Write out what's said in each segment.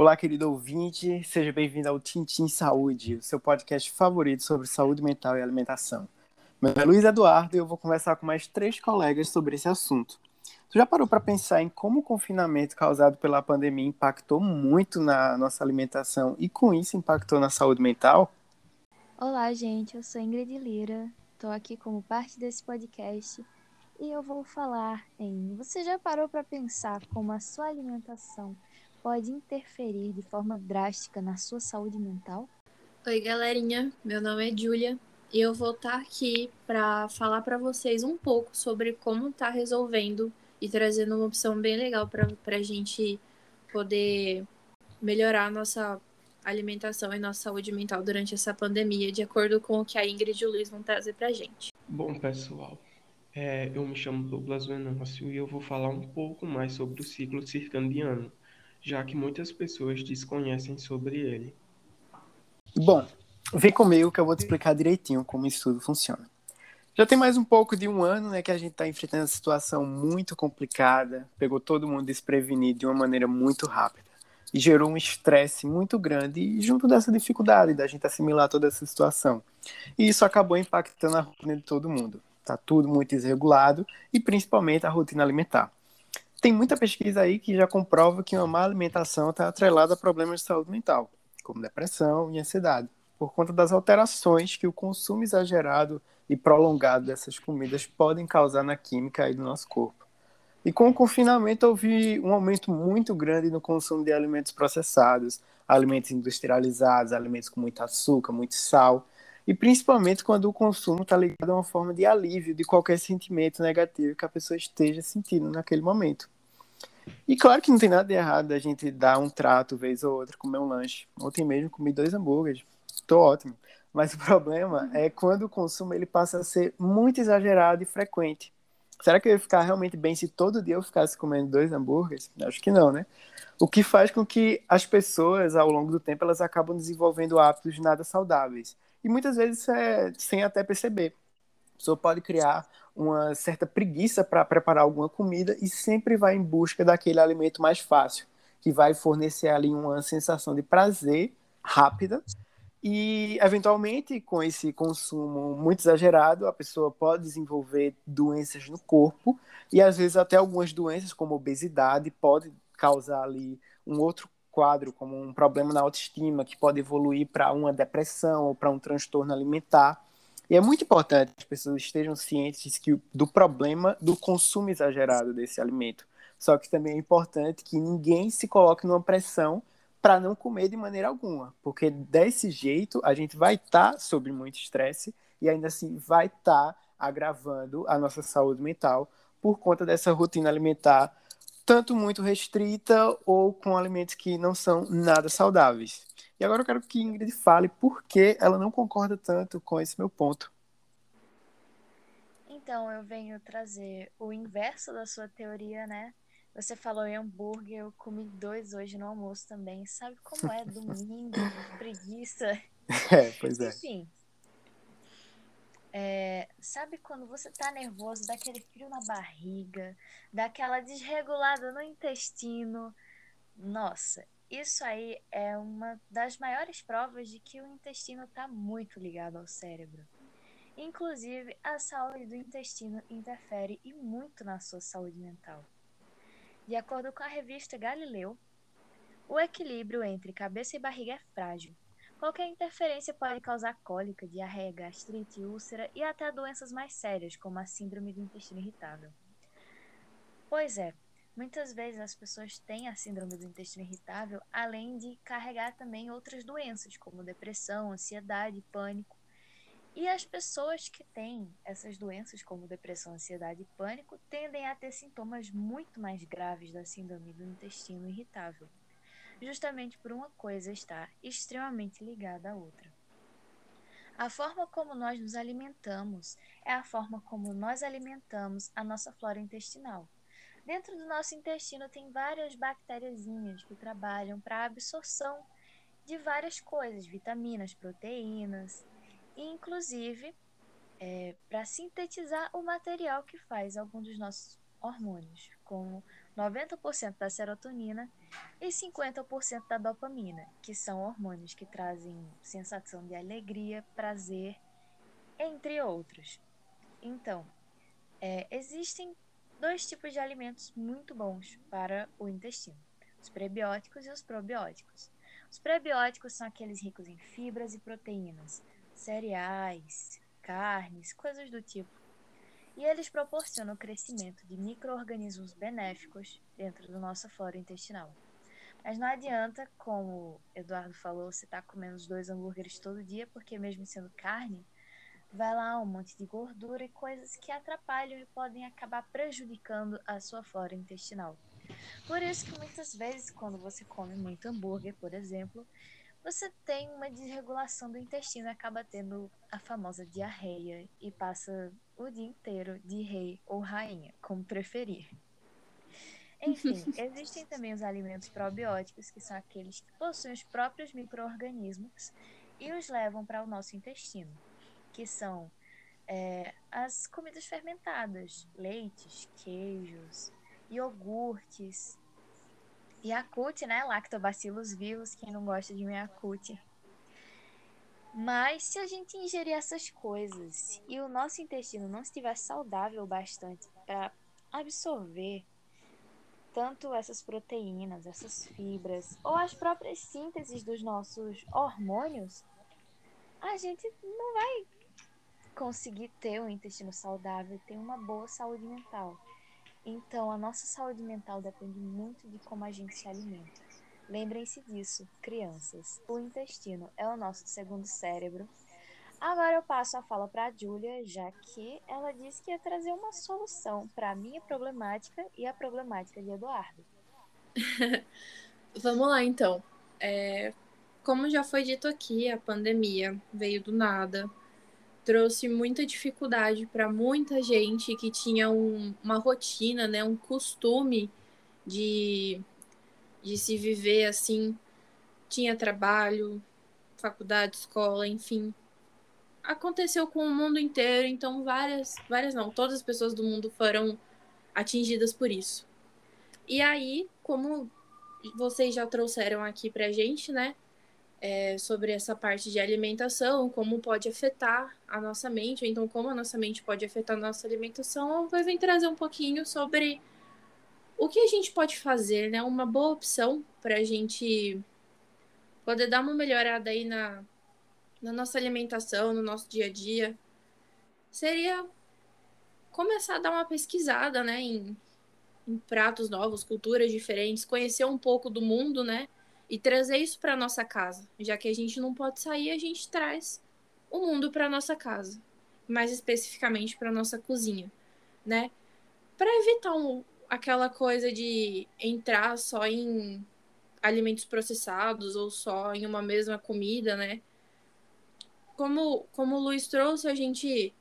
Olá, querido ouvinte, seja bem-vindo ao Tintim Saúde, o seu podcast favorito sobre saúde mental e alimentação. Meu nome é Luiz Eduardo e eu vou conversar com mais três colegas sobre esse assunto. Tu já parou para pensar em como o confinamento causado pela pandemia impactou muito na nossa alimentação e com isso impactou na saúde mental? Olá, gente, eu sou Ingrid Lira, estou aqui como parte desse podcast e eu vou falar em. Você já parou para pensar como a sua alimentação pode interferir de forma drástica na sua saúde mental? Oi, galerinha. Meu nome é Julia e eu vou estar tá aqui para falar para vocês um pouco sobre como tá resolvendo e trazendo uma opção bem legal para a gente poder melhorar a nossa alimentação e nossa saúde mental durante essa pandemia, de acordo com o que a Ingrid e o Luiz vão trazer para a gente. Bom, pessoal, é, eu me chamo Douglas Venâncio e eu vou falar um pouco mais sobre o ciclo circadiano já que muitas pessoas desconhecem sobre ele. Bom, vem comigo que eu vou te explicar direitinho como isso tudo funciona. Já tem mais um pouco de um ano né, que a gente está enfrentando uma situação muito complicada, pegou todo mundo desprevenido de uma maneira muito rápida e gerou um estresse muito grande junto dessa dificuldade da gente assimilar toda essa situação. E isso acabou impactando a rotina de todo mundo. Está tudo muito desregulado e principalmente a rotina alimentar. Tem muita pesquisa aí que já comprova que uma má alimentação está atrelada a problemas de saúde mental, como depressão e ansiedade, por conta das alterações que o consumo exagerado e prolongado dessas comidas podem causar na química aí do nosso corpo. E com o confinamento houve um aumento muito grande no consumo de alimentos processados, alimentos industrializados, alimentos com muito açúcar, muito sal, e principalmente quando o consumo está ligado a uma forma de alívio de qualquer sentimento negativo que a pessoa esteja sentindo naquele momento. E claro que não tem nada de errado a gente dar um trato vez ou outra, comer um lanche. Ontem mesmo comi dois hambúrgueres, tô ótimo. Mas o problema é quando o consumo ele passa a ser muito exagerado e frequente. Será que eu ia ficar realmente bem se todo dia eu ficasse comendo dois hambúrgueres? Acho que não, né? O que faz com que as pessoas, ao longo do tempo, elas acabam desenvolvendo hábitos nada saudáveis e muitas vezes é sem até perceber. A pessoa pode criar uma certa preguiça para preparar alguma comida e sempre vai em busca daquele alimento mais fácil, que vai fornecer ali uma sensação de prazer rápida. E, eventualmente, com esse consumo muito exagerado, a pessoa pode desenvolver doenças no corpo e, às vezes, até algumas doenças, como obesidade, pode causar ali um outro quadro como um problema na autoestima que pode evoluir para uma depressão ou para um transtorno alimentar. E é muito importante que as pessoas estejam cientes que, do problema do consumo exagerado desse alimento. Só que também é importante que ninguém se coloque numa pressão para não comer de maneira alguma, porque desse jeito a gente vai estar tá sob muito estresse e ainda assim vai estar tá agravando a nossa saúde mental por conta dessa rotina alimentar tanto muito restrita ou com alimentos que não são nada saudáveis. E agora eu quero que Ingrid fale por que ela não concorda tanto com esse meu ponto. Então, eu venho trazer o inverso da sua teoria, né? Você falou em hambúrguer, eu comi dois hoje no almoço também. Sabe como é domingo, preguiça? É, pois é. Enfim, é, sabe quando você tá nervoso, dá aquele frio na barriga, dá aquela desregulada no intestino? Nossa, isso aí é uma das maiores provas de que o intestino está muito ligado ao cérebro. Inclusive, a saúde do intestino interfere e muito na sua saúde mental. De acordo com a revista Galileu, o equilíbrio entre cabeça e barriga é frágil Qualquer interferência pode causar cólica, diarreia, gastrite, úlcera e até doenças mais sérias, como a síndrome do intestino irritável. Pois é, muitas vezes as pessoas têm a síndrome do intestino irritável, além de carregar também outras doenças, como depressão, ansiedade, pânico. E as pessoas que têm essas doenças, como depressão, ansiedade e pânico, tendem a ter sintomas muito mais graves da síndrome do intestino irritável justamente por uma coisa estar extremamente ligada à outra. A forma como nós nos alimentamos é a forma como nós alimentamos a nossa flora intestinal. Dentro do nosso intestino tem várias bactériazinhas que trabalham para a absorção de várias coisas, vitaminas, proteínas, e inclusive é, para sintetizar o material que faz alguns dos nossos hormônios, como 90% da serotonina e 50% da dopamina, que são hormônios que trazem sensação de alegria, prazer, entre outros. Então, é, existem dois tipos de alimentos muito bons para o intestino: os prebióticos e os probióticos. Os prebióticos são aqueles ricos em fibras e proteínas, cereais, carnes, coisas do tipo. E eles proporcionam o crescimento de micro-organismos benéficos dentro da nossa flora intestinal. Mas não adianta, como o Eduardo falou, você está comendo os dois hambúrgueres todo dia, porque mesmo sendo carne, vai lá um monte de gordura e coisas que atrapalham e podem acabar prejudicando a sua flora intestinal. Por isso que muitas vezes, quando você come muito hambúrguer, por exemplo, você tem uma desregulação do intestino e acaba tendo a famosa diarreia e passa o dia inteiro de rei ou rainha, como preferir. Enfim, existem também os alimentos probióticos, que são aqueles que possuem os próprios micro-organismos e os levam para o nosso intestino, que são é, as comidas fermentadas, leites, queijos, iogurtes, Yakult, né? Lactobacilos vivos, quem não gosta de um Yakult. Mas se a gente ingerir essas coisas e o nosso intestino não estiver saudável bastante para absorver tanto essas proteínas, essas fibras ou as próprias sínteses dos nossos hormônios, a gente não vai conseguir ter um intestino saudável ter uma boa saúde mental. Então, a nossa saúde mental depende muito de como a gente se alimenta. Lembrem-se disso, crianças. O intestino é o nosso segundo cérebro. Agora eu passo a fala para a Júlia, já que ela disse que ia trazer uma solução para a minha problemática e a problemática de Eduardo. Vamos lá, então. É, como já foi dito aqui, a pandemia veio do nada, trouxe muita dificuldade para muita gente que tinha um, uma rotina, né, um costume de, de se viver assim, tinha trabalho, faculdade, escola, enfim. Aconteceu com o mundo inteiro, então várias, várias não, todas as pessoas do mundo foram atingidas por isso. E aí, como vocês já trouxeram aqui pra gente, né? É, sobre essa parte de alimentação, como pode afetar a nossa mente, ou então como a nossa mente pode afetar a nossa alimentação, vai vir trazer um pouquinho sobre o que a gente pode fazer, né? Uma boa opção para a gente poder dar uma melhorada aí na, na nossa alimentação, no nosso dia a dia, seria começar a dar uma pesquisada, né, em, em pratos novos, culturas diferentes, conhecer um pouco do mundo, né? E trazer isso para nossa casa. Já que a gente não pode sair, a gente traz o mundo para nossa casa, mais especificamente para nossa cozinha, né? Para evitar um, aquela coisa de entrar só em alimentos processados ou só em uma mesma comida, né? Como, como o Luiz trouxe, a gente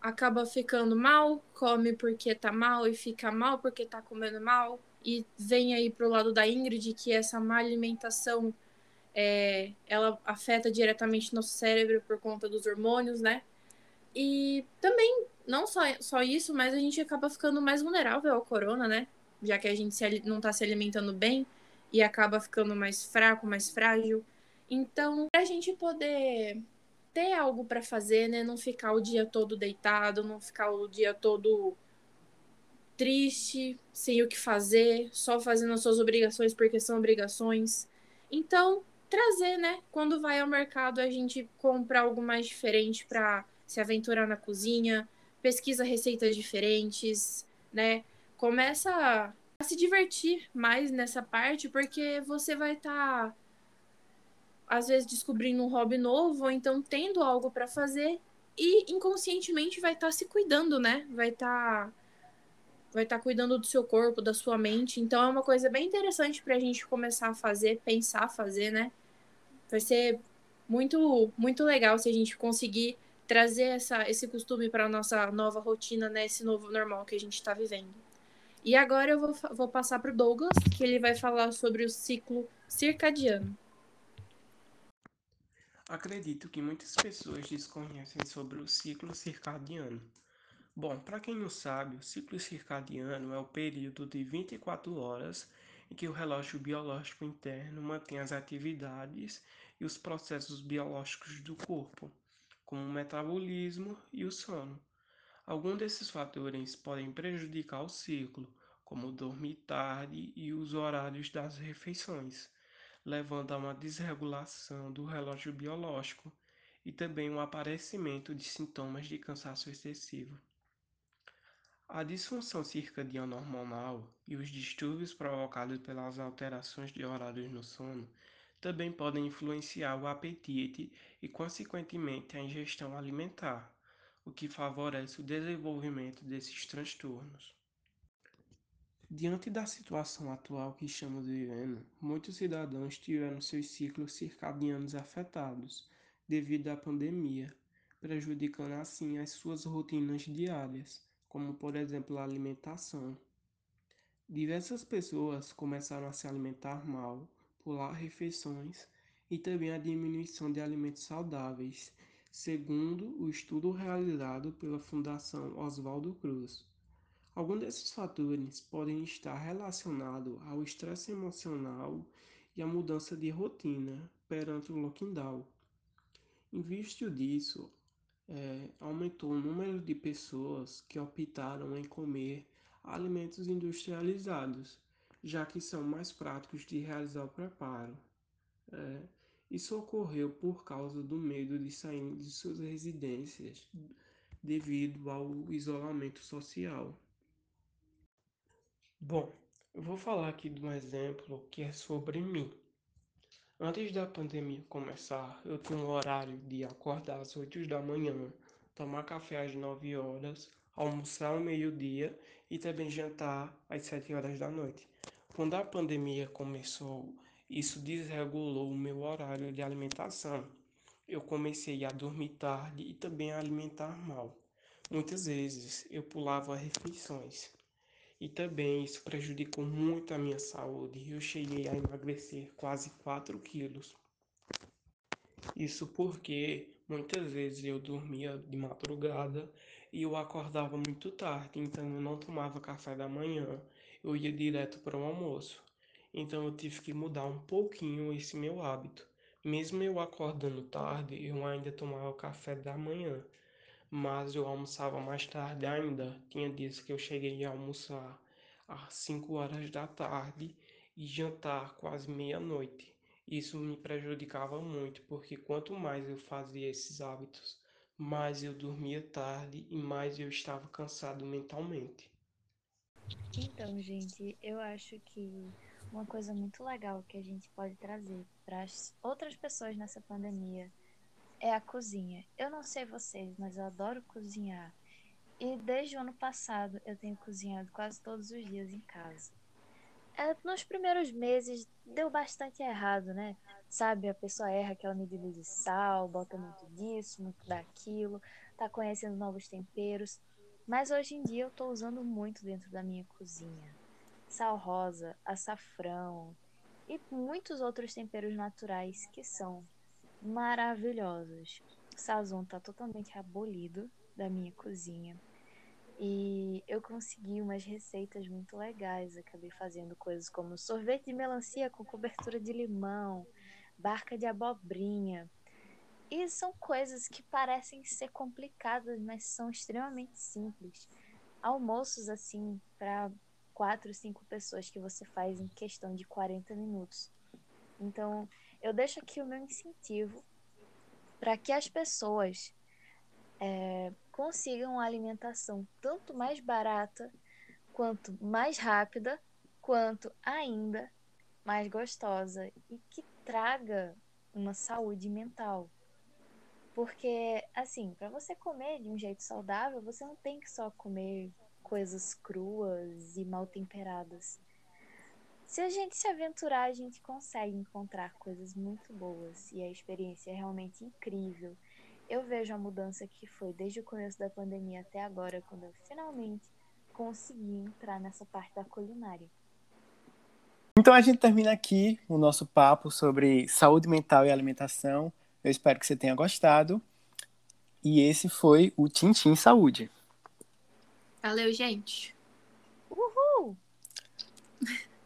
acaba ficando mal, come porque tá mal e fica mal porque tá comendo mal e vem aí pro lado da Ingrid que essa má alimentação é, ela afeta diretamente nosso cérebro por conta dos hormônios, né? E também, não só, só isso, mas a gente acaba ficando mais vulnerável ao corona, né? Já que a gente se, não está se alimentando bem e acaba ficando mais fraco, mais frágil. Então, a gente poder ter algo para fazer, né? Não ficar o dia todo deitado, não ficar o dia todo triste, sem o que fazer, só fazendo as suas obrigações porque são obrigações. Então, trazer, né? Quando vai ao mercado, a gente compra algo mais diferente para se aventurar na cozinha, pesquisa receitas diferentes, né? Começa a, se divertir mais nessa parte, porque você vai estar tá, às vezes descobrindo um hobby novo, ou então tendo algo para fazer e inconscientemente vai estar tá se cuidando, né? Vai estar tá vai estar tá cuidando do seu corpo, da sua mente. Então é uma coisa bem interessante para a gente começar a fazer, pensar fazer, né? Vai ser muito, muito legal se a gente conseguir trazer essa, esse costume para nossa nova rotina, né? Esse novo normal que a gente está vivendo. E agora eu vou, vou passar para o Douglas, que ele vai falar sobre o ciclo circadiano. Acredito que muitas pessoas desconhecem sobre o ciclo circadiano. Bom, para quem não sabe, o ciclo circadiano é o período de 24 horas em que o relógio biológico interno mantém as atividades e os processos biológicos do corpo, como o metabolismo e o sono. Alguns desses fatores podem prejudicar o ciclo, como dormir tarde e os horários das refeições, levando a uma desregulação do relógio biológico e também o um aparecimento de sintomas de cansaço excessivo. A disfunção circadiana hormonal e os distúrbios provocados pelas alterações de horários no sono também podem influenciar o apetite e, consequentemente, a ingestão alimentar, o que favorece o desenvolvimento desses transtornos. Diante da situação atual que estamos vivendo, muitos cidadãos tiveram seus ciclos circadianos afetados devido à pandemia, prejudicando assim as suas rotinas diárias como por exemplo a alimentação. Diversas pessoas começaram a se alimentar mal, pular refeições e também a diminuição de alimentos saudáveis, segundo o estudo realizado pela Fundação Oswaldo Cruz. Alguns desses fatores podem estar relacionados ao estresse emocional e à mudança de rotina perante o lockdown. Em vista disso, é, aumentou o número de pessoas que optaram em comer alimentos industrializados, já que são mais práticos de realizar o preparo. É, isso ocorreu por causa do medo de sair de suas residências devido ao isolamento social. Bom, eu vou falar aqui de um exemplo que é sobre mim. Antes da pandemia começar, eu tinha um horário de acordar às 8 da manhã, tomar café às 9 horas, almoçar ao meio-dia e também jantar às 7 horas da noite. Quando a pandemia começou, isso desregulou o meu horário de alimentação. Eu comecei a dormir tarde e também a alimentar mal. Muitas vezes eu pulava refeições. E também isso prejudicou muito a minha saúde. Eu cheguei a emagrecer quase 4 quilos. Isso porque muitas vezes eu dormia de madrugada e eu acordava muito tarde, então eu não tomava café da manhã, eu ia direto para o almoço. Então eu tive que mudar um pouquinho esse meu hábito. Mesmo eu acordando tarde, eu ainda tomava café da manhã mas eu almoçava mais tarde ainda. Tinha dias que eu cheguei a almoçar às 5 horas da tarde e jantar quase meia-noite. Isso me prejudicava muito, porque quanto mais eu fazia esses hábitos, mais eu dormia tarde e mais eu estava cansado mentalmente. Então, gente, eu acho que uma coisa muito legal que a gente pode trazer para as outras pessoas nessa pandemia é a cozinha. Eu não sei vocês, mas eu adoro cozinhar. E desde o ano passado eu tenho cozinhado quase todos os dias em casa. É, nos primeiros meses deu bastante errado, né? Sabe, a pessoa erra aquela medida de sal, bota muito disso, muito daquilo, tá conhecendo novos temperos. Mas hoje em dia eu tô usando muito dentro da minha cozinha. Sal rosa, açafrão e muitos outros temperos naturais que são maravilhosos. O Sazon tá totalmente abolido da minha cozinha. E eu consegui umas receitas muito legais. Acabei fazendo coisas como sorvete de melancia com cobertura de limão, barca de abobrinha. E são coisas que parecem ser complicadas, mas são extremamente simples. Almoços assim para quatro, cinco pessoas que você faz em questão de 40 minutos. Então, eu deixo aqui o meu incentivo para que as pessoas é, consigam uma alimentação tanto mais barata, quanto mais rápida, quanto ainda mais gostosa e que traga uma saúde mental. Porque, assim, para você comer de um jeito saudável, você não tem que só comer coisas cruas e mal temperadas. Se a gente se aventurar, a gente consegue encontrar coisas muito boas e a experiência é realmente incrível. Eu vejo a mudança que foi desde o começo da pandemia até agora, quando eu finalmente consegui entrar nessa parte da culinária. Então a gente termina aqui o nosso papo sobre saúde mental e alimentação. Eu espero que você tenha gostado. E esse foi o Tintim Saúde. Valeu, gente. Uhul!